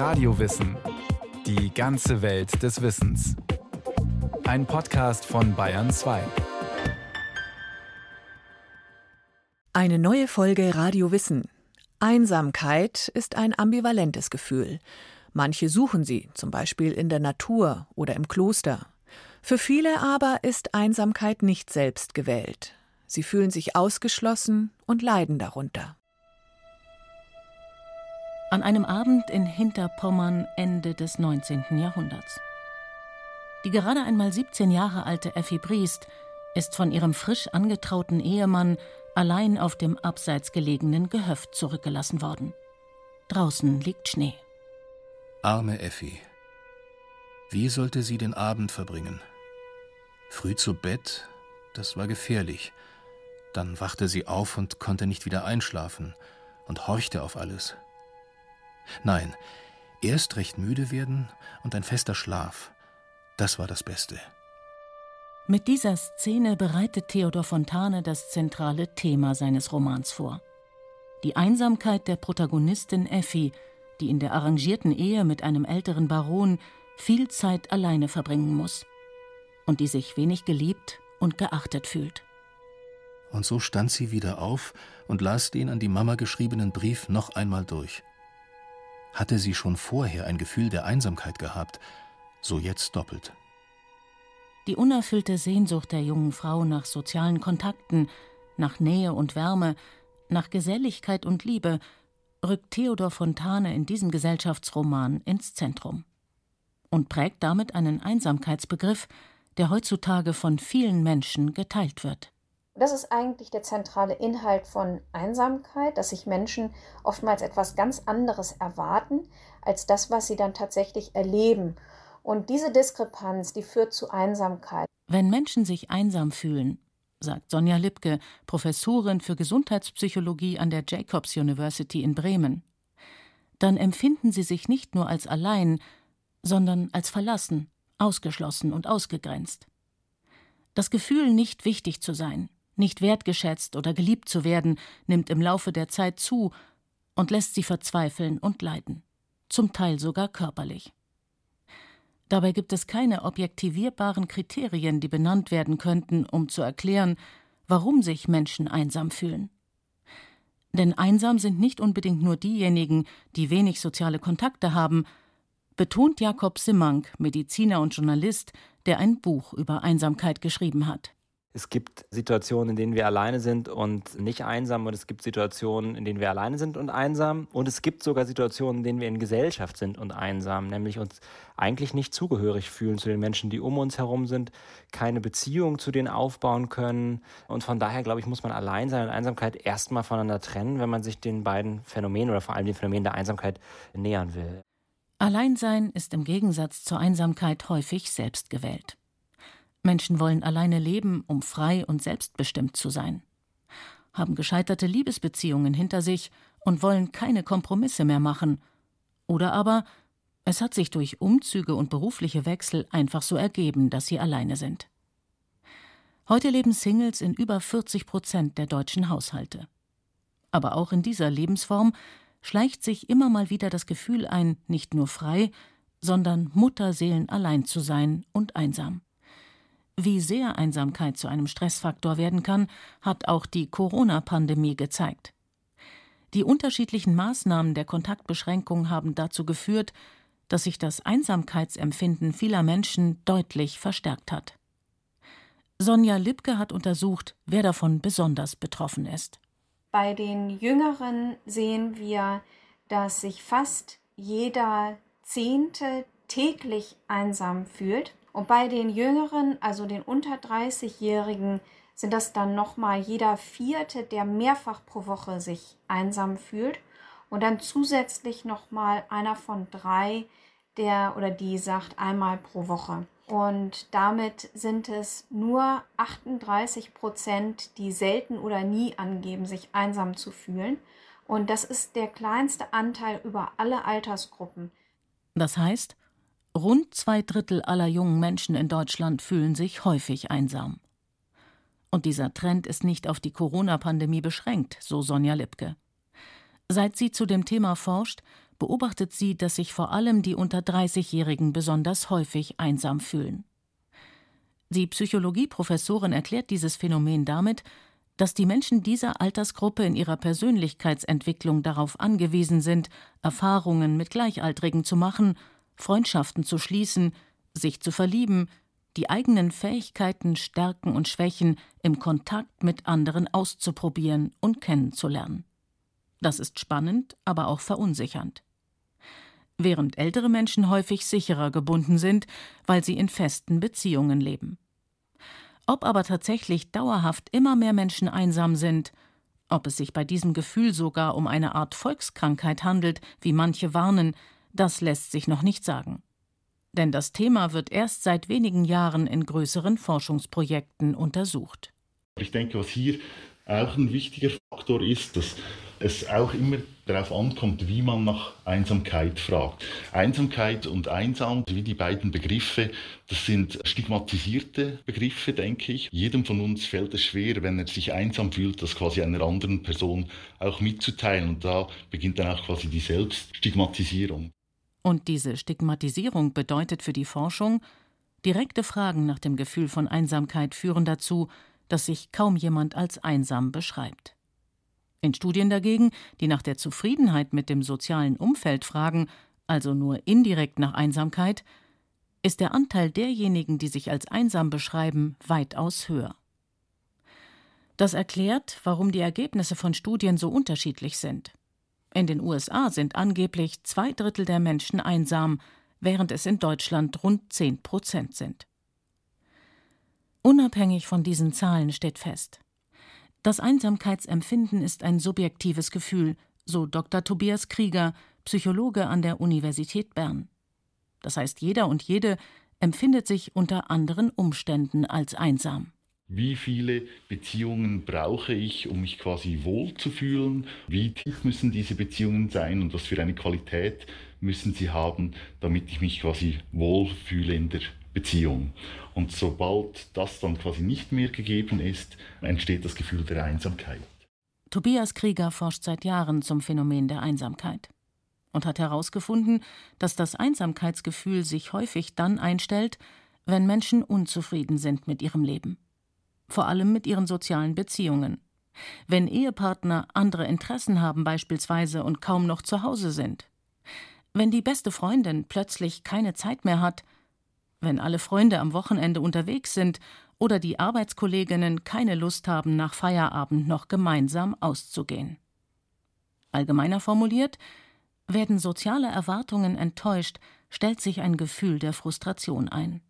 Radiowissen. Die ganze Welt des Wissens. Ein Podcast von Bayern 2. Eine neue Folge Radio Wissen. Einsamkeit ist ein ambivalentes Gefühl. Manche suchen sie, zum Beispiel in der Natur oder im Kloster. Für viele aber ist Einsamkeit nicht selbst gewählt. Sie fühlen sich ausgeschlossen und leiden darunter. An einem Abend in Hinterpommern Ende des 19. Jahrhunderts. Die gerade einmal 17 Jahre alte Effi Briest ist von ihrem frisch angetrauten Ehemann allein auf dem abseits gelegenen Gehöft zurückgelassen worden. Draußen liegt Schnee. Arme Effi. Wie sollte sie den Abend verbringen? Früh zu Bett, das war gefährlich. Dann wachte sie auf und konnte nicht wieder einschlafen und horchte auf alles. Nein, erst recht müde werden und ein fester Schlaf. Das war das Beste. Mit dieser Szene bereitet Theodor Fontane das zentrale Thema seines Romans vor. Die Einsamkeit der Protagonistin Effi, die in der arrangierten Ehe mit einem älteren Baron viel Zeit alleine verbringen muss und die sich wenig geliebt und geachtet fühlt. Und so stand sie wieder auf und las den an die Mama geschriebenen Brief noch einmal durch. Hatte sie schon vorher ein Gefühl der Einsamkeit gehabt, so jetzt doppelt. Die unerfüllte Sehnsucht der jungen Frau nach sozialen Kontakten, nach Nähe und Wärme, nach Geselligkeit und Liebe rückt Theodor Fontane in diesem Gesellschaftsroman ins Zentrum und prägt damit einen Einsamkeitsbegriff, der heutzutage von vielen Menschen geteilt wird. Das ist eigentlich der zentrale Inhalt von Einsamkeit, dass sich Menschen oftmals etwas ganz anderes erwarten als das, was sie dann tatsächlich erleben. Und diese Diskrepanz, die führt zu Einsamkeit. Wenn Menschen sich einsam fühlen, sagt Sonja Lipke, Professorin für Gesundheitspsychologie an der Jacobs University in Bremen, dann empfinden sie sich nicht nur als allein, sondern als verlassen, ausgeschlossen und ausgegrenzt. Das Gefühl, nicht wichtig zu sein, nicht wertgeschätzt oder geliebt zu werden, nimmt im Laufe der Zeit zu und lässt sie verzweifeln und leiden, zum Teil sogar körperlich. Dabei gibt es keine objektivierbaren Kriterien, die benannt werden könnten, um zu erklären, warum sich Menschen einsam fühlen. Denn einsam sind nicht unbedingt nur diejenigen, die wenig soziale Kontakte haben, betont Jakob Simmank, Mediziner und Journalist, der ein Buch über Einsamkeit geschrieben hat. Es gibt Situationen, in denen wir alleine sind und nicht einsam und es gibt Situationen, in denen wir alleine sind und einsam und es gibt sogar Situationen, in denen wir in Gesellschaft sind und einsam, nämlich uns eigentlich nicht zugehörig fühlen zu den Menschen, die um uns herum sind, keine Beziehung zu denen aufbauen können und von daher glaube ich, muss man Alleinsein und Einsamkeit erstmal voneinander trennen, wenn man sich den beiden Phänomenen oder vor allem dem Phänomen der Einsamkeit nähern will. Alleinsein ist im Gegensatz zur Einsamkeit häufig selbstgewählt. Menschen wollen alleine leben, um frei und selbstbestimmt zu sein, haben gescheiterte Liebesbeziehungen hinter sich und wollen keine Kompromisse mehr machen. Oder aber es hat sich durch Umzüge und berufliche Wechsel einfach so ergeben, dass sie alleine sind. Heute leben Singles in über 40 Prozent der deutschen Haushalte. Aber auch in dieser Lebensform schleicht sich immer mal wieder das Gefühl ein, nicht nur frei, sondern Mutterseelen allein zu sein und einsam. Wie sehr Einsamkeit zu einem Stressfaktor werden kann, hat auch die Corona-Pandemie gezeigt. Die unterschiedlichen Maßnahmen der Kontaktbeschränkung haben dazu geführt, dass sich das Einsamkeitsempfinden vieler Menschen deutlich verstärkt hat. Sonja Lipke hat untersucht, wer davon besonders betroffen ist. Bei den Jüngeren sehen wir, dass sich fast jeder Zehnte täglich einsam fühlt. Und bei den Jüngeren, also den unter 30-Jährigen, sind das dann nochmal jeder Vierte, der mehrfach pro Woche sich einsam fühlt. Und dann zusätzlich nochmal einer von drei, der oder die sagt einmal pro Woche. Und damit sind es nur 38 Prozent, die selten oder nie angeben, sich einsam zu fühlen. Und das ist der kleinste Anteil über alle Altersgruppen. Das heißt, Rund zwei Drittel aller jungen Menschen in Deutschland fühlen sich häufig einsam. Und dieser Trend ist nicht auf die Corona-Pandemie beschränkt, so Sonja Lipke. Seit sie zu dem Thema forscht, beobachtet sie, dass sich vor allem die unter 30-Jährigen besonders häufig einsam fühlen. Die Psychologieprofessorin erklärt dieses Phänomen damit, dass die Menschen dieser Altersgruppe in ihrer Persönlichkeitsentwicklung darauf angewiesen sind, Erfahrungen mit Gleichaltrigen zu machen, Freundschaften zu schließen, sich zu verlieben, die eigenen Fähigkeiten, Stärken und Schwächen im Kontakt mit anderen auszuprobieren und kennenzulernen. Das ist spannend, aber auch verunsichernd. Während ältere Menschen häufig sicherer gebunden sind, weil sie in festen Beziehungen leben. Ob aber tatsächlich dauerhaft immer mehr Menschen einsam sind, ob es sich bei diesem Gefühl sogar um eine Art Volkskrankheit handelt, wie manche warnen, das lässt sich noch nicht sagen. Denn das Thema wird erst seit wenigen Jahren in größeren Forschungsprojekten untersucht. Ich denke, was hier auch ein wichtiger Faktor ist, dass es auch immer darauf ankommt, wie man nach Einsamkeit fragt. Einsamkeit und einsam, wie die beiden Begriffe, das sind stigmatisierte Begriffe, denke ich. Jedem von uns fällt es schwer, wenn er sich einsam fühlt, das quasi einer anderen Person auch mitzuteilen. Und da beginnt dann auch quasi die Selbststigmatisierung. Und diese Stigmatisierung bedeutet für die Forschung, direkte Fragen nach dem Gefühl von Einsamkeit führen dazu, dass sich kaum jemand als einsam beschreibt. In Studien dagegen, die nach der Zufriedenheit mit dem sozialen Umfeld fragen, also nur indirekt nach Einsamkeit, ist der Anteil derjenigen, die sich als einsam beschreiben, weitaus höher. Das erklärt, warum die Ergebnisse von Studien so unterschiedlich sind. In den USA sind angeblich zwei Drittel der Menschen einsam, während es in Deutschland rund zehn Prozent sind. Unabhängig von diesen Zahlen steht fest, das Einsamkeitsempfinden ist ein subjektives Gefühl, so Dr. Tobias Krieger, Psychologe an der Universität Bern. Das heißt, jeder und jede empfindet sich unter anderen Umständen als einsam. Wie viele Beziehungen brauche ich, um mich quasi wohlzufühlen? Wie tief müssen diese Beziehungen sein und was für eine Qualität müssen sie haben, damit ich mich quasi wohlfühle in der Beziehung. Und sobald das dann quasi nicht mehr gegeben ist, entsteht das Gefühl der Einsamkeit. Tobias Krieger forscht seit Jahren zum Phänomen der Einsamkeit und hat herausgefunden, dass das Einsamkeitsgefühl sich häufig dann einstellt, wenn Menschen unzufrieden sind mit ihrem Leben, vor allem mit ihren sozialen Beziehungen, wenn Ehepartner andere Interessen haben beispielsweise und kaum noch zu Hause sind, wenn die beste Freundin plötzlich keine Zeit mehr hat, wenn alle Freunde am Wochenende unterwegs sind oder die Arbeitskolleginnen keine Lust haben, nach Feierabend noch gemeinsam auszugehen. Allgemeiner formuliert, werden soziale Erwartungen enttäuscht, stellt sich ein Gefühl der Frustration ein.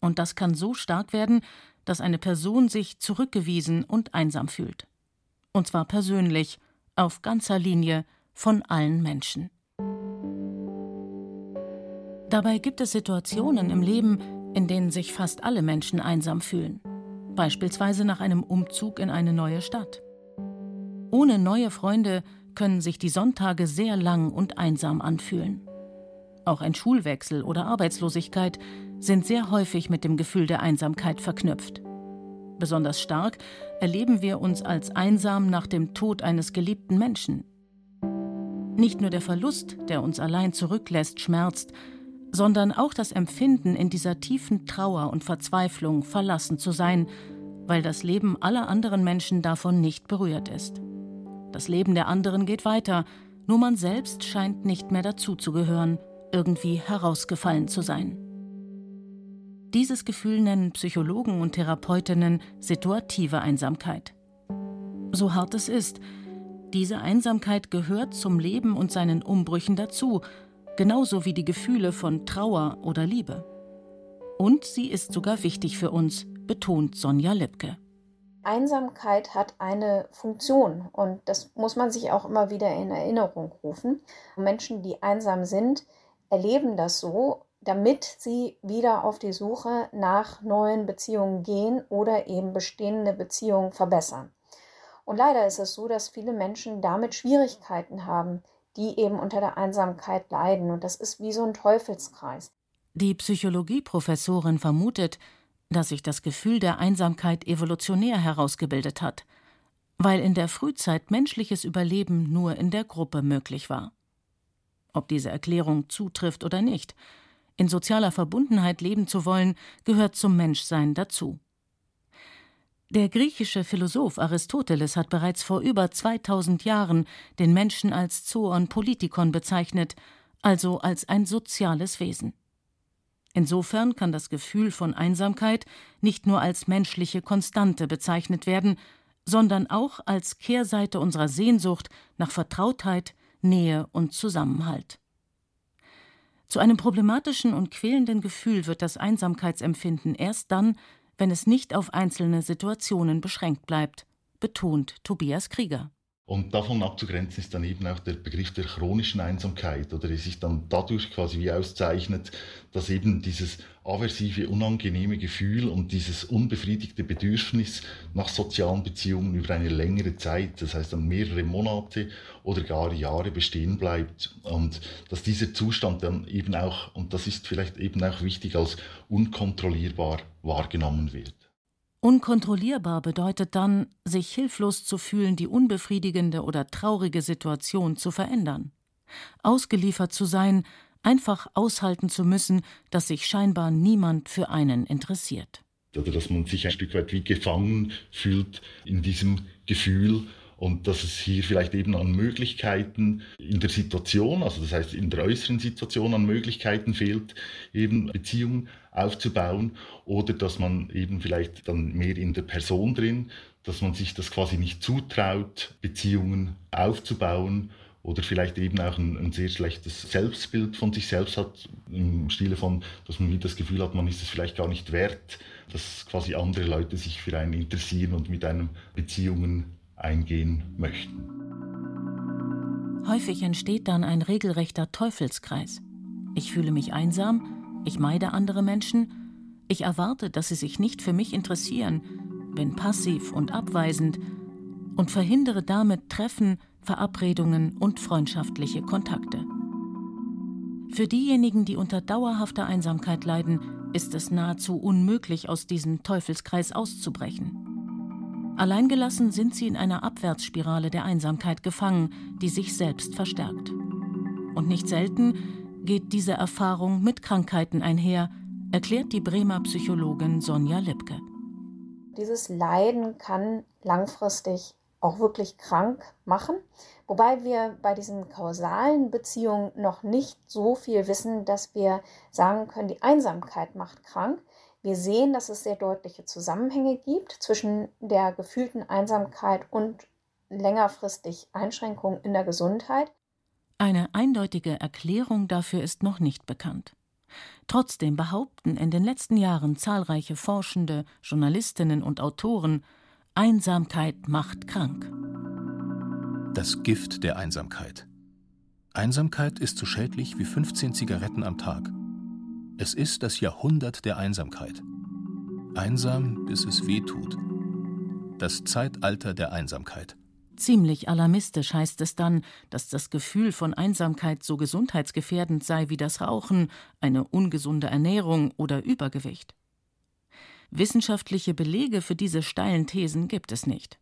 Und das kann so stark werden, dass eine Person sich zurückgewiesen und einsam fühlt. Und zwar persönlich, auf ganzer Linie, von allen Menschen. Dabei gibt es Situationen im Leben, in denen sich fast alle Menschen einsam fühlen, beispielsweise nach einem Umzug in eine neue Stadt. Ohne neue Freunde können sich die Sonntage sehr lang und einsam anfühlen. Auch ein Schulwechsel oder Arbeitslosigkeit sind sehr häufig mit dem Gefühl der Einsamkeit verknüpft. Besonders stark erleben wir uns als einsam nach dem Tod eines geliebten Menschen. Nicht nur der Verlust, der uns allein zurücklässt, schmerzt, sondern auch das Empfinden, in dieser tiefen Trauer und Verzweiflung verlassen zu sein, weil das Leben aller anderen Menschen davon nicht berührt ist. Das Leben der anderen geht weiter, nur man selbst scheint nicht mehr dazuzugehören, irgendwie herausgefallen zu sein. Dieses Gefühl nennen Psychologen und Therapeutinnen situative Einsamkeit. So hart es ist, diese Einsamkeit gehört zum Leben und seinen Umbrüchen dazu genauso wie die Gefühle von Trauer oder Liebe. Und sie ist sogar wichtig für uns, betont Sonja Lipke. Einsamkeit hat eine Funktion und das muss man sich auch immer wieder in Erinnerung rufen. Menschen, die einsam sind, erleben das so, damit sie wieder auf die Suche nach neuen Beziehungen gehen oder eben bestehende Beziehungen verbessern. Und leider ist es so, dass viele Menschen damit Schwierigkeiten haben, die eben unter der Einsamkeit leiden. Und das ist wie so ein Teufelskreis. Die Psychologieprofessorin vermutet, dass sich das Gefühl der Einsamkeit evolutionär herausgebildet hat, weil in der Frühzeit menschliches Überleben nur in der Gruppe möglich war. Ob diese Erklärung zutrifft oder nicht. In sozialer Verbundenheit leben zu wollen, gehört zum Menschsein dazu. Der griechische Philosoph Aristoteles hat bereits vor über 2000 Jahren den Menschen als Zoon Politikon bezeichnet, also als ein soziales Wesen. Insofern kann das Gefühl von Einsamkeit nicht nur als menschliche Konstante bezeichnet werden, sondern auch als Kehrseite unserer Sehnsucht nach Vertrautheit, Nähe und Zusammenhalt. Zu einem problematischen und quälenden Gefühl wird das Einsamkeitsempfinden erst dann, wenn es nicht auf einzelne Situationen beschränkt bleibt, betont Tobias Krieger. Und davon abzugrenzen ist dann eben auch der Begriff der chronischen Einsamkeit oder die sich dann dadurch quasi wie auszeichnet, dass eben dieses aversive, unangenehme Gefühl und dieses unbefriedigte Bedürfnis nach sozialen Beziehungen über eine längere Zeit, das heißt dann mehrere Monate oder gar Jahre bestehen bleibt und dass dieser Zustand dann eben auch, und das ist vielleicht eben auch wichtig, als unkontrollierbar wahrgenommen wird. Unkontrollierbar bedeutet dann, sich hilflos zu fühlen, die unbefriedigende oder traurige Situation zu verändern. Ausgeliefert zu sein, einfach aushalten zu müssen, dass sich scheinbar niemand für einen interessiert. Oder dass man sich ein Stück weit wie gefangen fühlt in diesem Gefühl und dass es hier vielleicht eben an Möglichkeiten in der Situation, also das heißt in der äußeren Situation an Möglichkeiten fehlt, eben Beziehungen aufzubauen. Oder dass man eben vielleicht dann mehr in der Person drin, dass man sich das quasi nicht zutraut, Beziehungen aufzubauen. Oder vielleicht eben auch ein, ein, sehr schlechtes Selbstbild von sich selbst hat, im Stile von, dass man das Gefühl hat, man ist es vielleicht gar nicht wert, dass quasi andere Leute sich für einen interessieren und mit einem Beziehungen eingehen möchten. Häufig entsteht dann ein regelrechter Teufelskreis. Ich fühle mich einsam, ich meide andere Menschen, ich erwarte, dass sie sich nicht für mich interessieren, bin passiv und abweisend und verhindere damit Treffen, Verabredungen und freundschaftliche Kontakte. Für diejenigen, die unter dauerhafter Einsamkeit leiden, ist es nahezu unmöglich, aus diesem Teufelskreis auszubrechen. Alleingelassen sind sie in einer Abwärtsspirale der Einsamkeit gefangen, die sich selbst verstärkt. Und nicht selten geht diese Erfahrung mit Krankheiten einher, erklärt die Bremer Psychologin Sonja Lipke. Dieses Leiden kann langfristig auch wirklich krank machen, wobei wir bei diesen kausalen Beziehungen noch nicht so viel wissen, dass wir sagen können, die Einsamkeit macht krank. Wir sehen, dass es sehr deutliche Zusammenhänge gibt zwischen der gefühlten Einsamkeit und längerfristig Einschränkungen in der Gesundheit. Eine eindeutige Erklärung dafür ist noch nicht bekannt. Trotzdem behaupten in den letzten Jahren zahlreiche Forschende, Journalistinnen und Autoren, Einsamkeit macht krank. Das Gift der Einsamkeit. Einsamkeit ist so schädlich wie 15 Zigaretten am Tag. Es ist das Jahrhundert der Einsamkeit. Einsam, bis es weh tut. Das Zeitalter der Einsamkeit. Ziemlich alarmistisch heißt es dann, dass das Gefühl von Einsamkeit so gesundheitsgefährdend sei wie das Rauchen, eine ungesunde Ernährung oder Übergewicht. Wissenschaftliche Belege für diese steilen Thesen gibt es nicht.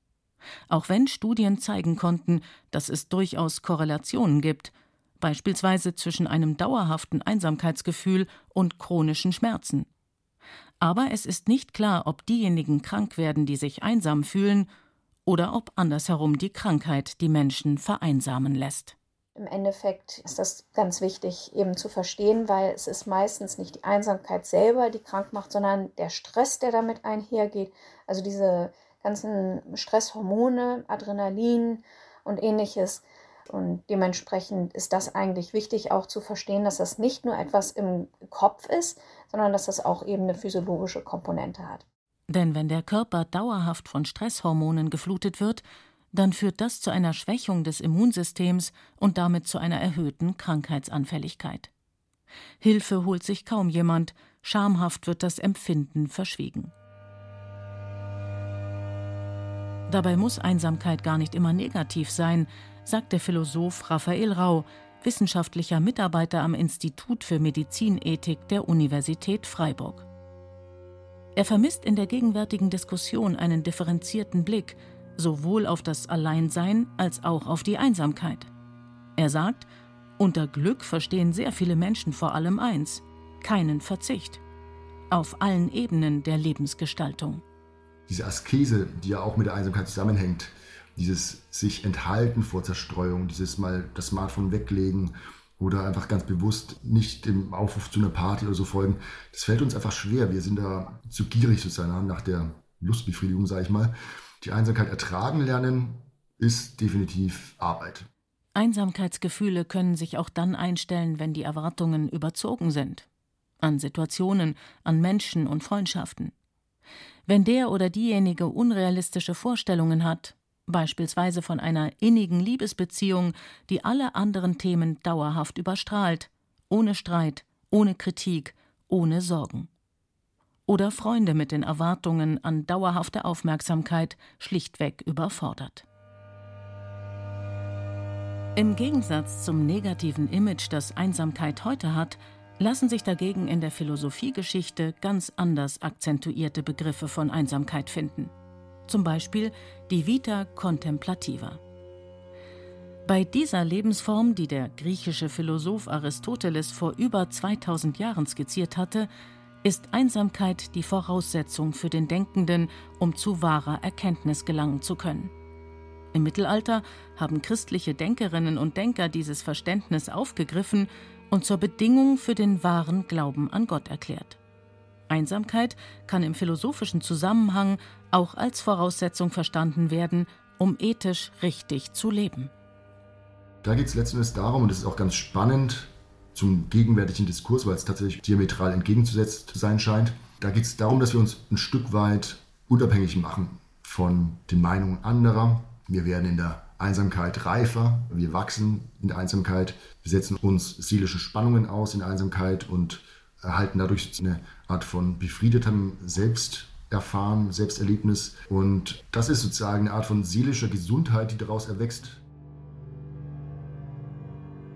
Auch wenn Studien zeigen konnten, dass es durchaus Korrelationen gibt, beispielsweise zwischen einem dauerhaften Einsamkeitsgefühl und chronischen Schmerzen. Aber es ist nicht klar, ob diejenigen krank werden, die sich einsam fühlen, oder ob andersherum die Krankheit die Menschen vereinsamen lässt. Im Endeffekt ist das ganz wichtig eben zu verstehen, weil es ist meistens nicht die Einsamkeit selber, die krank macht, sondern der Stress, der damit einhergeht. Also diese ganzen Stresshormone, Adrenalin und ähnliches, und dementsprechend ist das eigentlich wichtig auch zu verstehen, dass das nicht nur etwas im Kopf ist, sondern dass das auch eben eine physiologische Komponente hat. Denn wenn der Körper dauerhaft von Stresshormonen geflutet wird, dann führt das zu einer Schwächung des Immunsystems und damit zu einer erhöhten Krankheitsanfälligkeit. Hilfe holt sich kaum jemand, schamhaft wird das Empfinden verschwiegen. Dabei muss Einsamkeit gar nicht immer negativ sein, sagt der Philosoph Raphael Rau, wissenschaftlicher Mitarbeiter am Institut für Medizinethik der Universität Freiburg. Er vermisst in der gegenwärtigen Diskussion einen differenzierten Blick sowohl auf das Alleinsein als auch auf die Einsamkeit. Er sagt, Unter Glück verstehen sehr viele Menschen vor allem eins keinen Verzicht. Auf allen Ebenen der Lebensgestaltung. Diese Askese, die ja auch mit der Einsamkeit zusammenhängt, dieses sich enthalten vor Zerstreuung, dieses mal das Smartphone weglegen oder einfach ganz bewusst nicht dem Aufruf zu einer Party oder so folgen, das fällt uns einfach schwer. Wir sind da zu gierig sozusagen nach der Lustbefriedigung, sage ich mal. Die Einsamkeit ertragen lernen ist definitiv Arbeit. Einsamkeitsgefühle können sich auch dann einstellen, wenn die Erwartungen überzogen sind. An Situationen, an Menschen und Freundschaften. Wenn der oder diejenige unrealistische Vorstellungen hat, beispielsweise von einer innigen Liebesbeziehung, die alle anderen Themen dauerhaft überstrahlt, ohne Streit, ohne Kritik, ohne Sorgen. Oder Freunde mit den Erwartungen an dauerhafte Aufmerksamkeit schlichtweg überfordert. Im Gegensatz zum negativen Image, das Einsamkeit heute hat, lassen sich dagegen in der Philosophiegeschichte ganz anders akzentuierte Begriffe von Einsamkeit finden zum Beispiel die Vita Contemplativa. Bei dieser Lebensform, die der griechische Philosoph Aristoteles vor über 2000 Jahren skizziert hatte, ist Einsamkeit die Voraussetzung für den Denkenden, um zu wahrer Erkenntnis gelangen zu können. Im Mittelalter haben christliche Denkerinnen und Denker dieses Verständnis aufgegriffen und zur Bedingung für den wahren Glauben an Gott erklärt. Einsamkeit kann im philosophischen Zusammenhang auch als Voraussetzung verstanden werden, um ethisch richtig zu leben. Da geht es letztendlich darum, und das ist auch ganz spannend zum gegenwärtigen Diskurs, weil es tatsächlich diametral entgegenzusetzt zu sein scheint. Da geht es darum, dass wir uns ein Stück weit unabhängig machen von den Meinungen anderer. Wir werden in der Einsamkeit reifer, wir wachsen in der Einsamkeit, wir setzen uns seelische Spannungen aus in der Einsamkeit und erhalten dadurch eine Art von befriedetem Selbsterfahren, Selbsterlebnis. Und das ist sozusagen eine Art von seelischer Gesundheit, die daraus erwächst.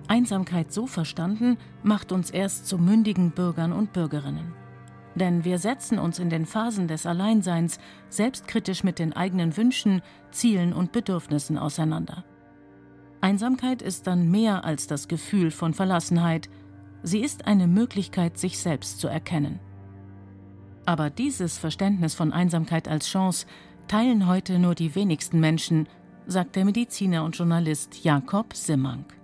Einsamkeit so verstanden macht uns erst zu mündigen Bürgern und Bürgerinnen. Denn wir setzen uns in den Phasen des Alleinseins selbstkritisch mit den eigenen Wünschen, Zielen und Bedürfnissen auseinander. Einsamkeit ist dann mehr als das Gefühl von Verlassenheit, Sie ist eine Möglichkeit, sich selbst zu erkennen. Aber dieses Verständnis von Einsamkeit als Chance teilen heute nur die wenigsten Menschen, sagt der Mediziner und Journalist Jakob Simmank.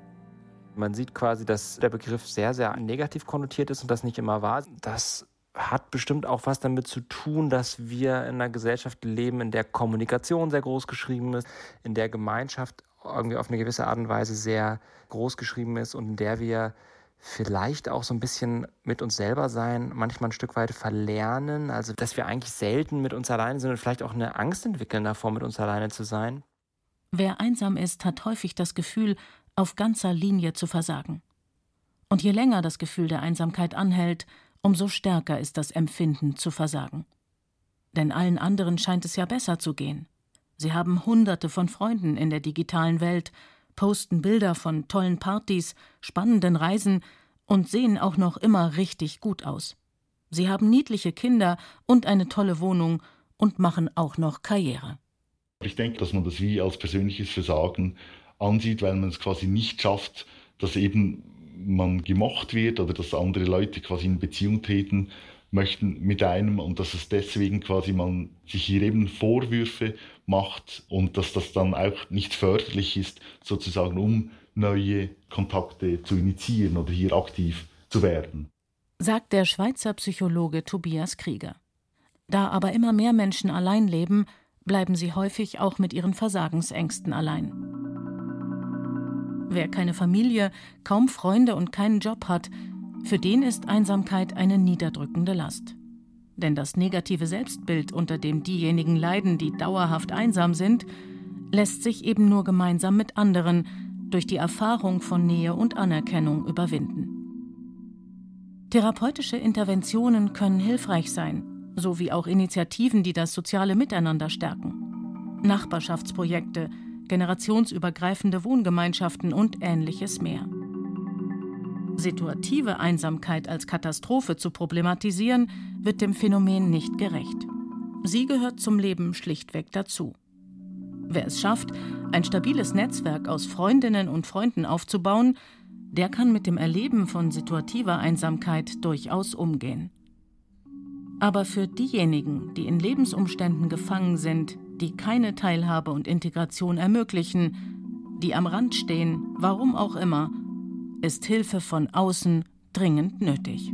Man sieht quasi, dass der Begriff sehr, sehr negativ konnotiert ist und das nicht immer wahr. Das hat bestimmt auch was damit zu tun, dass wir in einer Gesellschaft leben, in der Kommunikation sehr groß geschrieben ist, in der Gemeinschaft irgendwie auf eine gewisse Art und Weise sehr groß geschrieben ist und in der wir vielleicht auch so ein bisschen mit uns selber sein, manchmal ein Stück weit verlernen, also dass wir eigentlich selten mit uns alleine sind und vielleicht auch eine Angst entwickeln davor, mit uns alleine zu sein. Wer einsam ist, hat häufig das Gefühl, auf ganzer Linie zu versagen. Und je länger das Gefühl der Einsamkeit anhält, umso stärker ist das Empfinden zu versagen. Denn allen anderen scheint es ja besser zu gehen. Sie haben Hunderte von Freunden in der digitalen Welt posten Bilder von tollen Partys, spannenden Reisen und sehen auch noch immer richtig gut aus. Sie haben niedliche Kinder und eine tolle Wohnung und machen auch noch Karriere. Ich denke, dass man das wie als persönliches Versagen ansieht, weil man es quasi nicht schafft, dass eben man gemocht wird oder dass andere Leute quasi in Beziehung treten möchten mit einem und dass es deswegen quasi man sich hier eben Vorwürfe macht und dass das dann auch nicht förderlich ist, sozusagen um neue Kontakte zu initiieren oder hier aktiv zu werden. Sagt der Schweizer Psychologe Tobias Krieger. Da aber immer mehr Menschen allein leben, bleiben sie häufig auch mit ihren Versagensängsten allein. Wer keine Familie, kaum Freunde und keinen Job hat, für den ist Einsamkeit eine niederdrückende Last. Denn das negative Selbstbild, unter dem diejenigen leiden, die dauerhaft einsam sind, lässt sich eben nur gemeinsam mit anderen durch die Erfahrung von Nähe und Anerkennung überwinden. Therapeutische Interventionen können hilfreich sein, sowie auch Initiativen, die das soziale Miteinander stärken. Nachbarschaftsprojekte, generationsübergreifende Wohngemeinschaften und ähnliches mehr. Situative Einsamkeit als Katastrophe zu problematisieren, wird dem Phänomen nicht gerecht. Sie gehört zum Leben schlichtweg dazu. Wer es schafft, ein stabiles Netzwerk aus Freundinnen und Freunden aufzubauen, der kann mit dem Erleben von situativer Einsamkeit durchaus umgehen. Aber für diejenigen, die in Lebensumständen gefangen sind, die keine Teilhabe und Integration ermöglichen, die am Rand stehen, warum auch immer, ist Hilfe von außen dringend nötig.